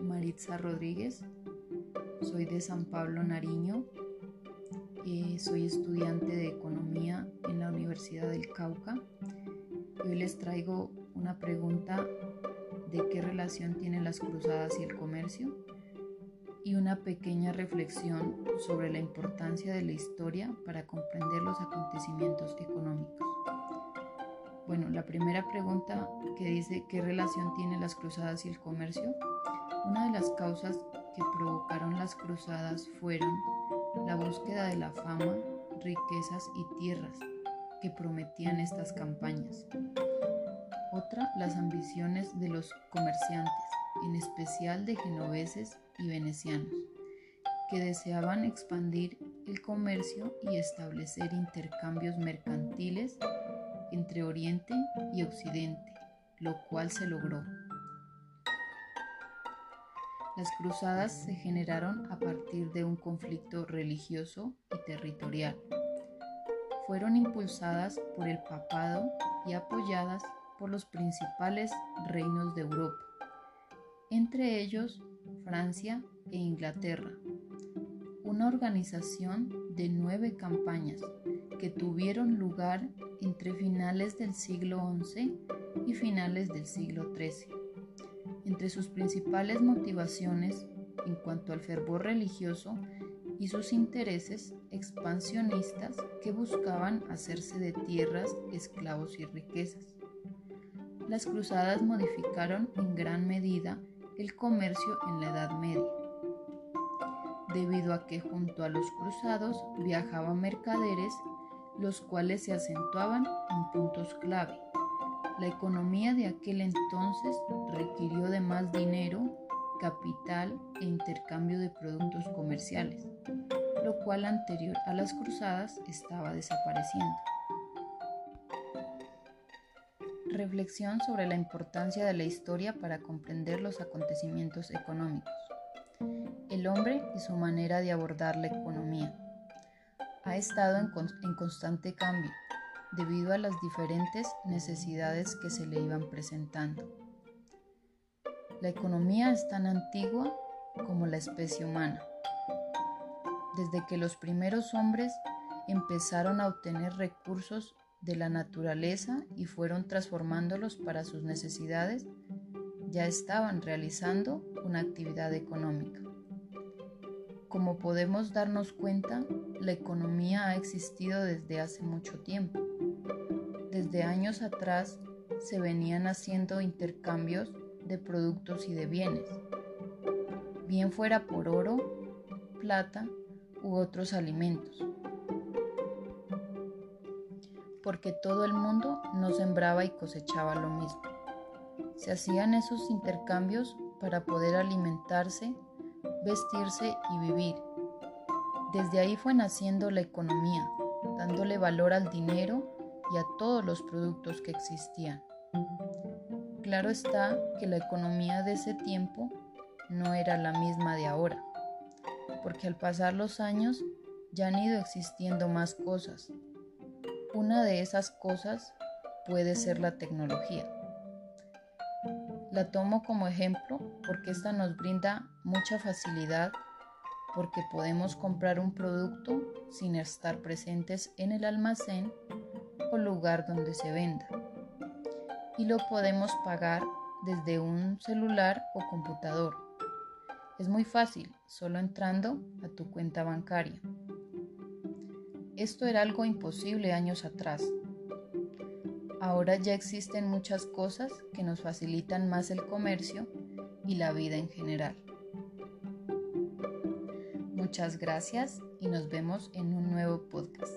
Maritza Rodríguez, soy de San Pablo Nariño, eh, soy estudiante de Economía en la Universidad del Cauca hoy les traigo una pregunta de qué relación tienen las cruzadas y el comercio y una pequeña reflexión sobre la importancia de la historia para comprender los acontecimientos económicos. Bueno, la primera pregunta que dice qué relación tienen las cruzadas y el comercio. Una de las causas que provocaron las cruzadas fueron la búsqueda de la fama, riquezas y tierras que prometían estas campañas. Otra, las ambiciones de los comerciantes, en especial de genoveses y venecianos, que deseaban expandir el comercio y establecer intercambios mercantiles entre Oriente y Occidente, lo cual se logró. Las cruzadas se generaron a partir de un conflicto religioso y territorial. Fueron impulsadas por el papado y apoyadas por los principales reinos de Europa, entre ellos Francia e Inglaterra. Una organización de nueve campañas que tuvieron lugar entre finales del siglo XI y finales del siglo XIII. Entre sus principales motivaciones en cuanto al fervor religioso y sus intereses expansionistas que buscaban hacerse de tierras, esclavos y riquezas. Las cruzadas modificaron en gran medida el comercio en la Edad Media, debido a que junto a los cruzados viajaban mercaderes los cuales se acentuaban en puntos clave. La economía de aquel entonces requirió de más dinero, capital e intercambio de productos comerciales, lo cual anterior a las cruzadas estaba desapareciendo. Reflexión sobre la importancia de la historia para comprender los acontecimientos económicos. El hombre y su manera de abordar la economía ha estado en, constante cambio debido a las diferentes necesidades que se le iban presentando. La economía es tan antigua como la especie humana. Desde que los primeros hombres empezaron a obtener recursos de la naturaleza y fueron transformándolos para sus necesidades, ya estaban realizando una actividad económica. Como podemos darnos cuenta, la economía ha existido desde hace mucho tiempo. Desde años atrás se venían haciendo intercambios de productos y de bienes, bien fuera por oro, plata u otros alimentos, porque todo el mundo no sembraba y cosechaba lo mismo. Se hacían esos intercambios para poder alimentarse vestirse y vivir. Desde ahí fue naciendo la economía, dándole valor al dinero y a todos los productos que existían. Claro está que la economía de ese tiempo no era la misma de ahora, porque al pasar los años ya han ido existiendo más cosas. Una de esas cosas puede ser la tecnología. La tomo como ejemplo porque esta nos brinda mucha facilidad porque podemos comprar un producto sin estar presentes en el almacén o lugar donde se venda. Y lo podemos pagar desde un celular o computador. Es muy fácil, solo entrando a tu cuenta bancaria. Esto era algo imposible años atrás, Ahora ya existen muchas cosas que nos facilitan más el comercio y la vida en general. Muchas gracias y nos vemos en un nuevo podcast.